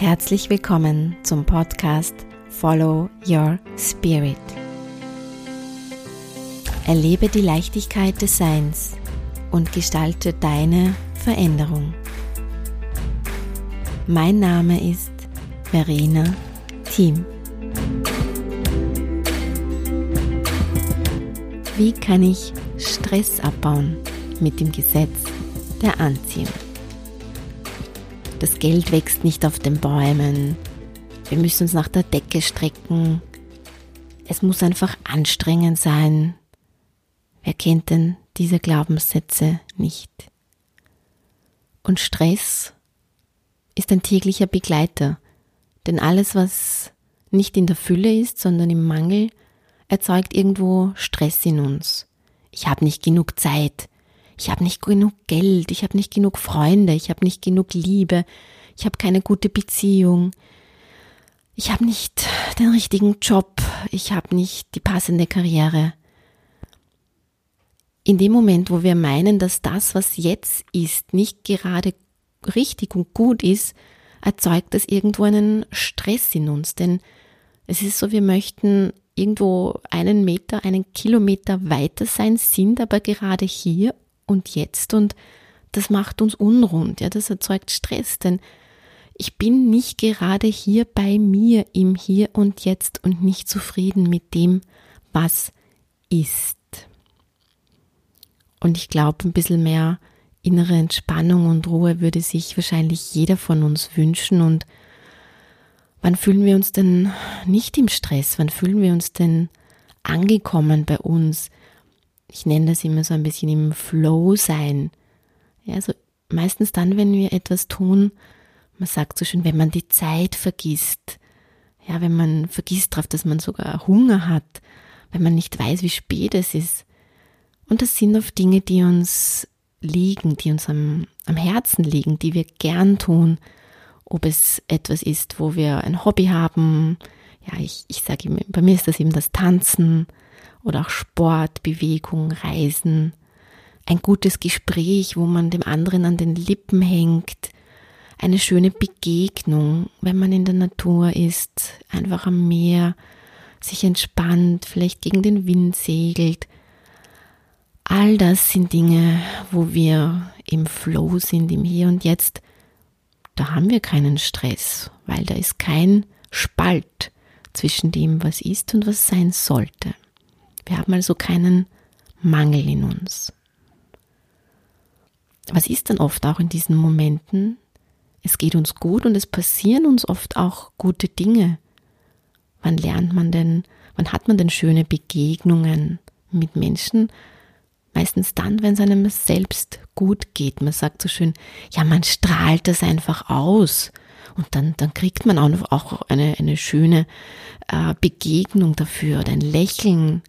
Herzlich willkommen zum Podcast Follow Your Spirit. Erlebe die Leichtigkeit des Seins und gestalte deine Veränderung. Mein Name ist Verena Thiem. Wie kann ich Stress abbauen mit dem Gesetz der Anziehung? Das Geld wächst nicht auf den Bäumen. Wir müssen uns nach der Decke strecken. Es muss einfach anstrengend sein. Wer kennt denn diese Glaubenssätze nicht? Und Stress ist ein täglicher Begleiter, denn alles, was nicht in der Fülle ist, sondern im Mangel, erzeugt irgendwo Stress in uns. Ich habe nicht genug Zeit, ich habe nicht genug Geld, ich habe nicht genug Freunde, ich habe nicht genug Liebe, ich habe keine gute Beziehung, ich habe nicht den richtigen Job, ich habe nicht die passende Karriere. In dem Moment, wo wir meinen, dass das, was jetzt ist, nicht gerade richtig und gut ist, erzeugt das irgendwo einen Stress in uns, denn es ist so, wir möchten irgendwo einen Meter, einen Kilometer weiter sein, sind aber gerade hier und jetzt und das macht uns unrund, ja, das erzeugt Stress, denn ich bin nicht gerade hier bei mir im Hier und Jetzt und nicht zufrieden mit dem, was ist. Und ich glaube, ein bisschen mehr innere Entspannung und Ruhe würde sich wahrscheinlich jeder von uns wünschen. Und wann fühlen wir uns denn nicht im Stress? Wann fühlen wir uns denn angekommen bei uns? Ich nenne das immer so ein bisschen im Flow sein. Ja, also meistens dann, wenn wir etwas tun, man sagt so schön, wenn man die Zeit vergisst. Ja, wenn man vergisst darauf, dass man sogar Hunger hat, wenn man nicht weiß, wie spät es ist. Und das sind oft Dinge, die uns liegen, die uns am, am Herzen liegen, die wir gern tun. Ob es etwas ist, wo wir ein Hobby haben. Ja, ich, ich sage immer, bei mir ist das eben das Tanzen oder auch Sport, Bewegung, Reisen, ein gutes Gespräch, wo man dem anderen an den Lippen hängt, eine schöne Begegnung, wenn man in der Natur ist, einfach am Meer, sich entspannt, vielleicht gegen den Wind segelt. All das sind Dinge, wo wir im Flow sind, im Hier und Jetzt. Da haben wir keinen Stress, weil da ist kein Spalt zwischen dem, was ist und was sein sollte. Wir haben also keinen Mangel in uns. Was ist dann oft auch in diesen Momenten? Es geht uns gut und es passieren uns oft auch gute Dinge. Wann lernt man denn, wann hat man denn schöne Begegnungen mit Menschen? Meistens dann, wenn es einem selbst gut geht. Man sagt so schön, ja, man strahlt das einfach aus. Und dann, dann kriegt man auch, eine, eine schöne äh, Begegnung dafür oder ein Lächeln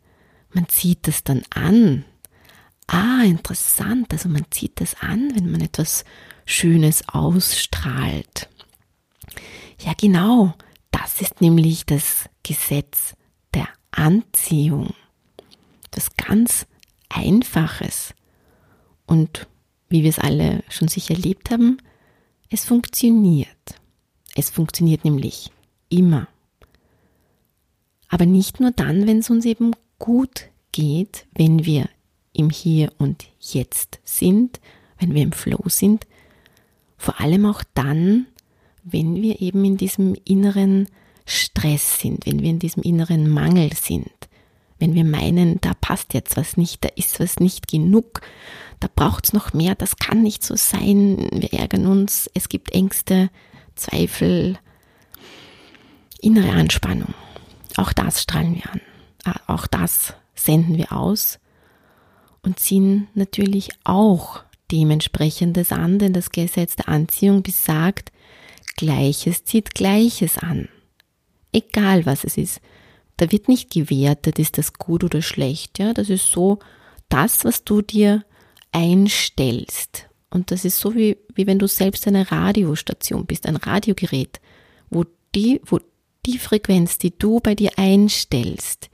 man zieht es dann an. Ah, interessant. Also man zieht es an, wenn man etwas Schönes ausstrahlt. Ja, genau. Das ist nämlich das Gesetz der Anziehung. Das ganz Einfaches. Und wie wir es alle schon sicher erlebt haben, es funktioniert. Es funktioniert nämlich immer. Aber nicht nur dann, wenn es uns eben gut geht, wenn wir im Hier und Jetzt sind, wenn wir im Flow sind, vor allem auch dann, wenn wir eben in diesem inneren Stress sind, wenn wir in diesem inneren Mangel sind, wenn wir meinen, da passt jetzt was nicht, da ist was nicht genug, da braucht es noch mehr, das kann nicht so sein, wir ärgern uns, es gibt Ängste, Zweifel, innere Anspannung. Auch das strahlen wir an. Ah, auch das senden wir aus und ziehen natürlich auch dementsprechendes an, denn das Gesetz der Anziehung besagt, Gleiches zieht Gleiches an. Egal was es ist. Da wird nicht gewertet, ist das gut oder schlecht. Ja, das ist so das, was du dir einstellst. Und das ist so wie, wie wenn du selbst eine Radiostation bist, ein Radiogerät, wo die, wo die Frequenz, die du bei dir einstellst,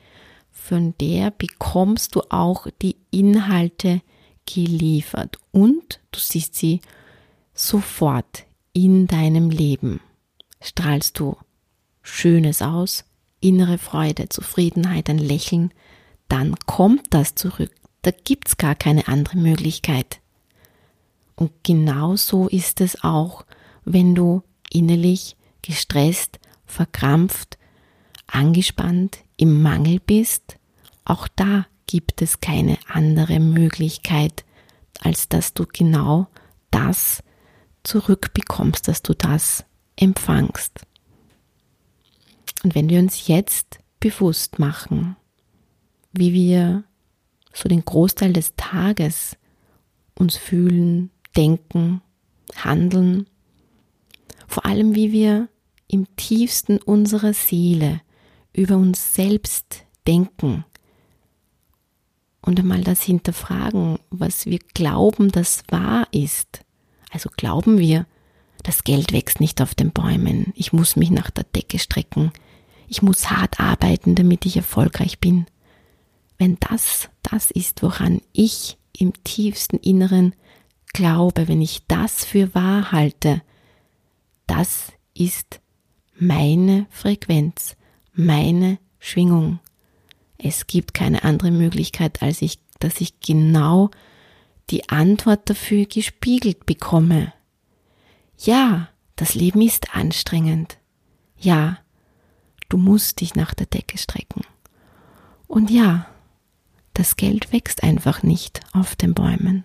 von der bekommst du auch die Inhalte geliefert und du siehst sie sofort in deinem Leben. strahlst du Schönes aus, innere Freude, Zufriedenheit, ein Lächeln, dann kommt das zurück. Da gibt's gar keine andere Möglichkeit. Und genauso ist es auch, wenn du innerlich gestresst, verkrampft, angespannt, im Mangel bist. Auch da gibt es keine andere Möglichkeit, als dass du genau das zurückbekommst, dass du das empfangst. Und wenn wir uns jetzt bewusst machen, wie wir so den Großteil des Tages uns fühlen, denken, handeln, vor allem wie wir im tiefsten unserer Seele über uns selbst denken und einmal das hinterfragen, was wir glauben, das wahr ist. Also glauben wir, das Geld wächst nicht auf den Bäumen, ich muss mich nach der Decke strecken, ich muss hart arbeiten, damit ich erfolgreich bin. Wenn das das ist, woran ich im tiefsten Inneren glaube, wenn ich das für wahr halte, das ist meine Frequenz, meine Schwingung. Es gibt keine andere Möglichkeit, als ich, dass ich genau die Antwort dafür gespiegelt bekomme. Ja, das Leben ist anstrengend. Ja, du musst dich nach der Decke strecken. Und ja, das Geld wächst einfach nicht auf den Bäumen.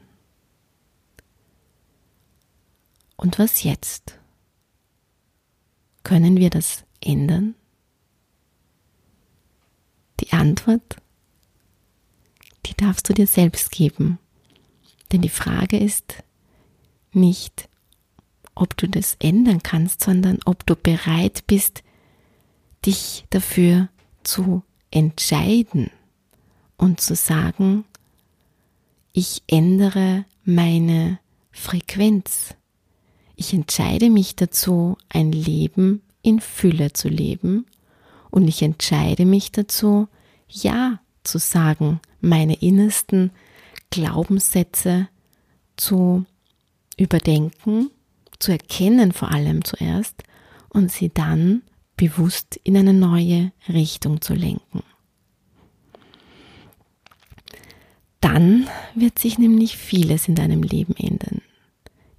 Und was jetzt? Können wir das ändern? Die Antwort, die darfst du dir selbst geben. Denn die Frage ist nicht, ob du das ändern kannst, sondern ob du bereit bist, dich dafür zu entscheiden und zu sagen, ich ändere meine Frequenz. Ich entscheide mich dazu, ein Leben in Fülle zu leben und ich entscheide mich dazu, Ja zu sagen, meine innersten Glaubenssätze zu überdenken, zu erkennen vor allem zuerst und sie dann bewusst in eine neue Richtung zu lenken. Dann wird sich nämlich vieles in deinem Leben ändern,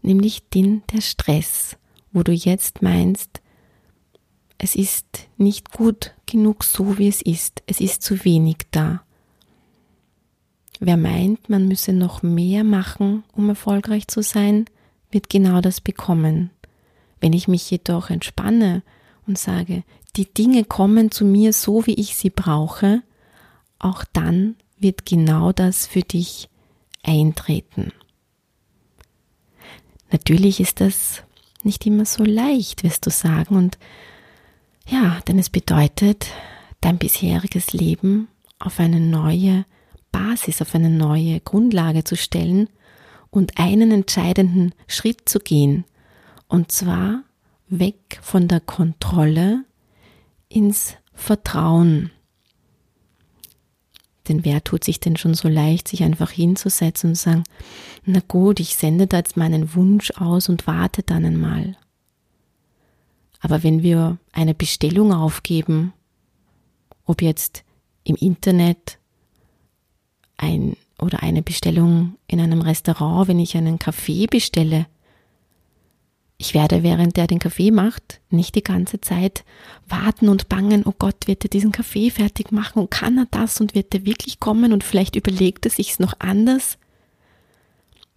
nämlich den der Stress, wo du jetzt meinst, es ist nicht gut genug so, wie es ist. Es ist zu wenig da. Wer meint, man müsse noch mehr machen, um erfolgreich zu sein, wird genau das bekommen. Wenn ich mich jedoch entspanne und sage, die Dinge kommen zu mir so, wie ich sie brauche, auch dann wird genau das für dich eintreten. Natürlich ist das nicht immer so leicht, wirst du sagen, und ja, denn es bedeutet, dein bisheriges Leben auf eine neue Basis, auf eine neue Grundlage zu stellen und einen entscheidenden Schritt zu gehen. Und zwar weg von der Kontrolle ins Vertrauen. Denn wer tut sich denn schon so leicht, sich einfach hinzusetzen und sagen, na gut, ich sende da jetzt meinen Wunsch aus und warte dann einmal. Aber wenn wir eine Bestellung aufgeben, ob jetzt im Internet ein oder eine Bestellung in einem Restaurant, wenn ich einen Kaffee bestelle, ich werde, während er den Kaffee macht, nicht die ganze Zeit warten und bangen, oh Gott, wird er diesen Kaffee fertig machen und kann er das und wird er wirklich kommen und vielleicht überlegt er sich's noch anders.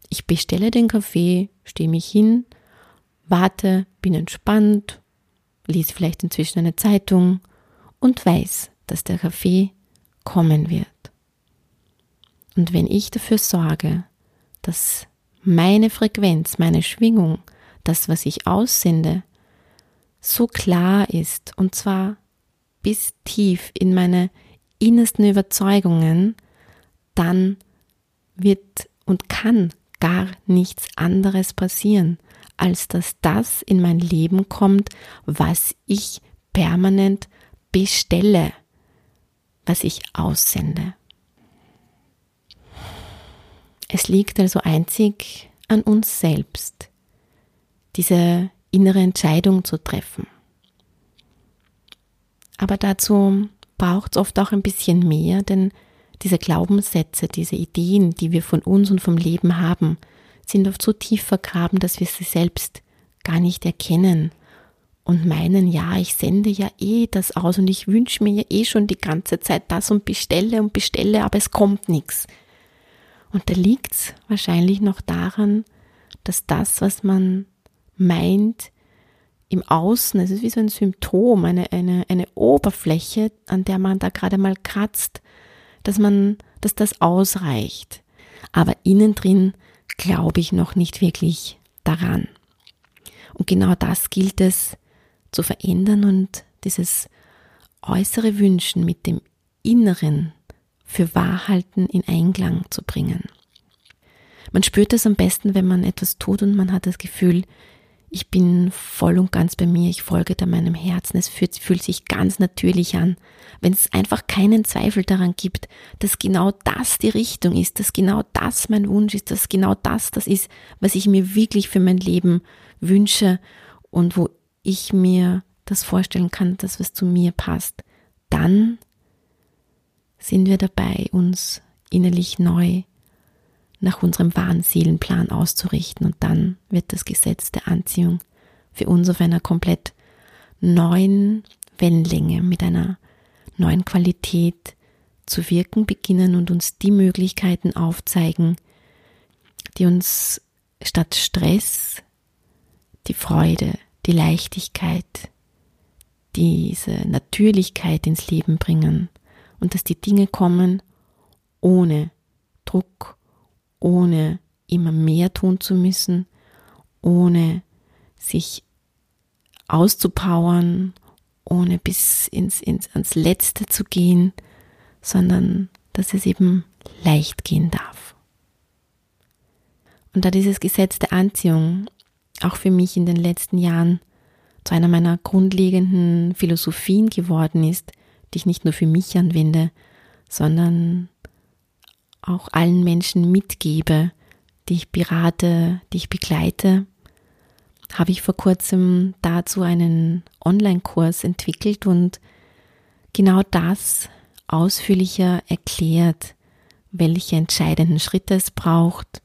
Ich bestelle den Kaffee, stehe mich hin, warte, bin entspannt, liest vielleicht inzwischen eine Zeitung und weiß, dass der Kaffee kommen wird. Und wenn ich dafür sorge, dass meine Frequenz, meine Schwingung, das, was ich aussende, so klar ist, und zwar bis tief in meine innersten Überzeugungen, dann wird und kann gar nichts anderes passieren, als dass das in mein Leben kommt, was ich permanent bestelle, was ich aussende. Es liegt also einzig an uns selbst, diese innere Entscheidung zu treffen. Aber dazu braucht es oft auch ein bisschen mehr, denn diese Glaubenssätze, diese Ideen, die wir von uns und vom Leben haben, sind oft so tief vergraben, dass wir sie selbst gar nicht erkennen und meinen, ja, ich sende ja eh das aus und ich wünsche mir ja eh schon die ganze Zeit das und bestelle und bestelle, aber es kommt nichts. Und da liegt es wahrscheinlich noch daran, dass das, was man meint, im Außen, es ist wie so ein Symptom, eine, eine, eine Oberfläche, an der man da gerade mal kratzt, dass man, dass das ausreicht. Aber innen drin glaube ich noch nicht wirklich daran. Und genau das gilt es zu verändern und dieses äußere Wünschen mit dem Inneren für Wahrhalten in Einklang zu bringen. Man spürt es am besten, wenn man etwas tut und man hat das Gefühl, ich bin voll und ganz bei mir, ich folge da meinem Herzen, es fühlt, fühlt sich ganz natürlich an, wenn es einfach keinen Zweifel daran gibt, dass genau das die Richtung ist, dass genau das mein Wunsch ist, dass genau das das ist, was ich mir wirklich für mein Leben wünsche und wo ich mir das vorstellen kann, dass was zu mir passt, dann sind wir dabei, uns innerlich neu nach unserem wahren Seelenplan auszurichten. Und dann wird das Gesetz der Anziehung für uns auf einer komplett neuen Wellenlänge mit einer neuen Qualität zu wirken beginnen und uns die Möglichkeiten aufzeigen, die uns statt Stress die Freude, die Leichtigkeit, diese Natürlichkeit ins Leben bringen und dass die Dinge kommen ohne Druck, ohne immer mehr tun zu müssen, ohne sich auszupowern, ohne bis ins, ins, ans Letzte zu gehen, sondern dass es eben leicht gehen darf. Und da dieses Gesetz der Anziehung auch für mich in den letzten Jahren zu einer meiner grundlegenden Philosophien geworden ist, die ich nicht nur für mich anwende, sondern auch allen Menschen mitgebe, die ich berate, die ich begleite, habe ich vor kurzem dazu einen Online-Kurs entwickelt und genau das ausführlicher erklärt, welche entscheidenden Schritte es braucht,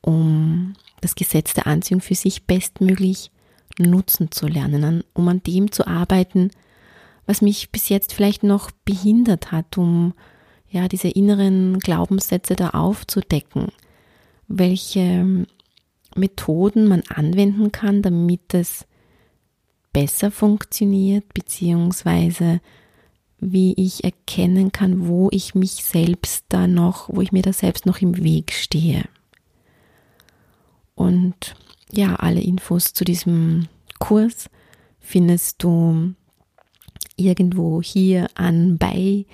um das Gesetz der Anziehung für sich bestmöglich nutzen zu lernen, um an dem zu arbeiten, was mich bis jetzt vielleicht noch behindert hat, um ja diese inneren Glaubenssätze da aufzudecken, welche Methoden man anwenden kann, damit es besser funktioniert, beziehungsweise wie ich erkennen kann, wo ich mich selbst da noch, wo ich mir da selbst noch im Weg stehe. Und ja, alle Infos zu diesem Kurs findest du irgendwo hier anbei,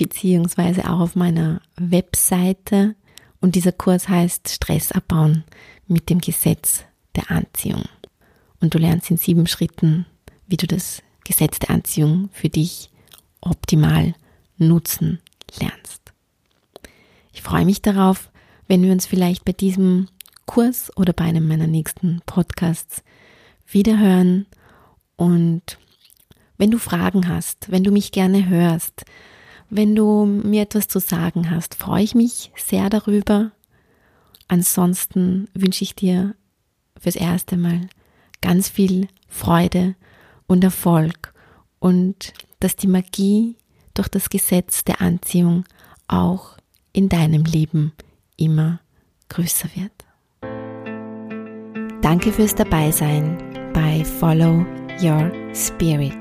beziehungsweise auch auf meiner Webseite. Und dieser Kurs heißt Stress abbauen mit dem Gesetz der Anziehung. Und du lernst in sieben Schritten, wie du das Gesetz der Anziehung für dich optimal nutzen lernst. Ich freue mich darauf, wenn wir uns vielleicht bei diesem Kurs oder bei einem meiner nächsten Podcasts wiederhören. Und wenn du Fragen hast, wenn du mich gerne hörst, wenn du mir etwas zu sagen hast, freue ich mich sehr darüber. Ansonsten wünsche ich dir fürs erste Mal ganz viel Freude und Erfolg und dass die Magie durch das Gesetz der Anziehung auch in deinem Leben immer größer wird. Danke fürs Dabeisein bei Follow Your Spirit,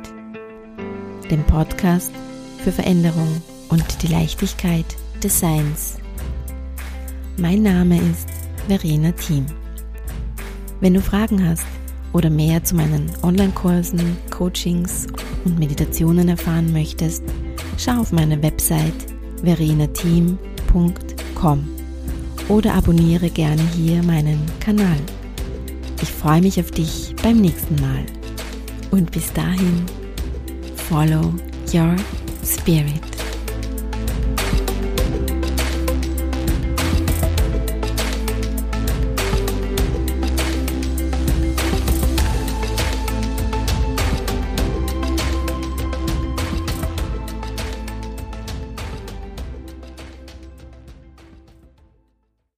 dem Podcast für Veränderung und die Leichtigkeit des Seins. Mein Name ist Verena Thiem. Wenn du Fragen hast oder mehr zu meinen Online-Kursen, Coachings und Meditationen erfahren möchtest, schau auf meine Website verenateam.com oder abonniere gerne hier meinen Kanal. Ich freue mich auf dich beim nächsten Mal. Und bis dahin, follow your spirit.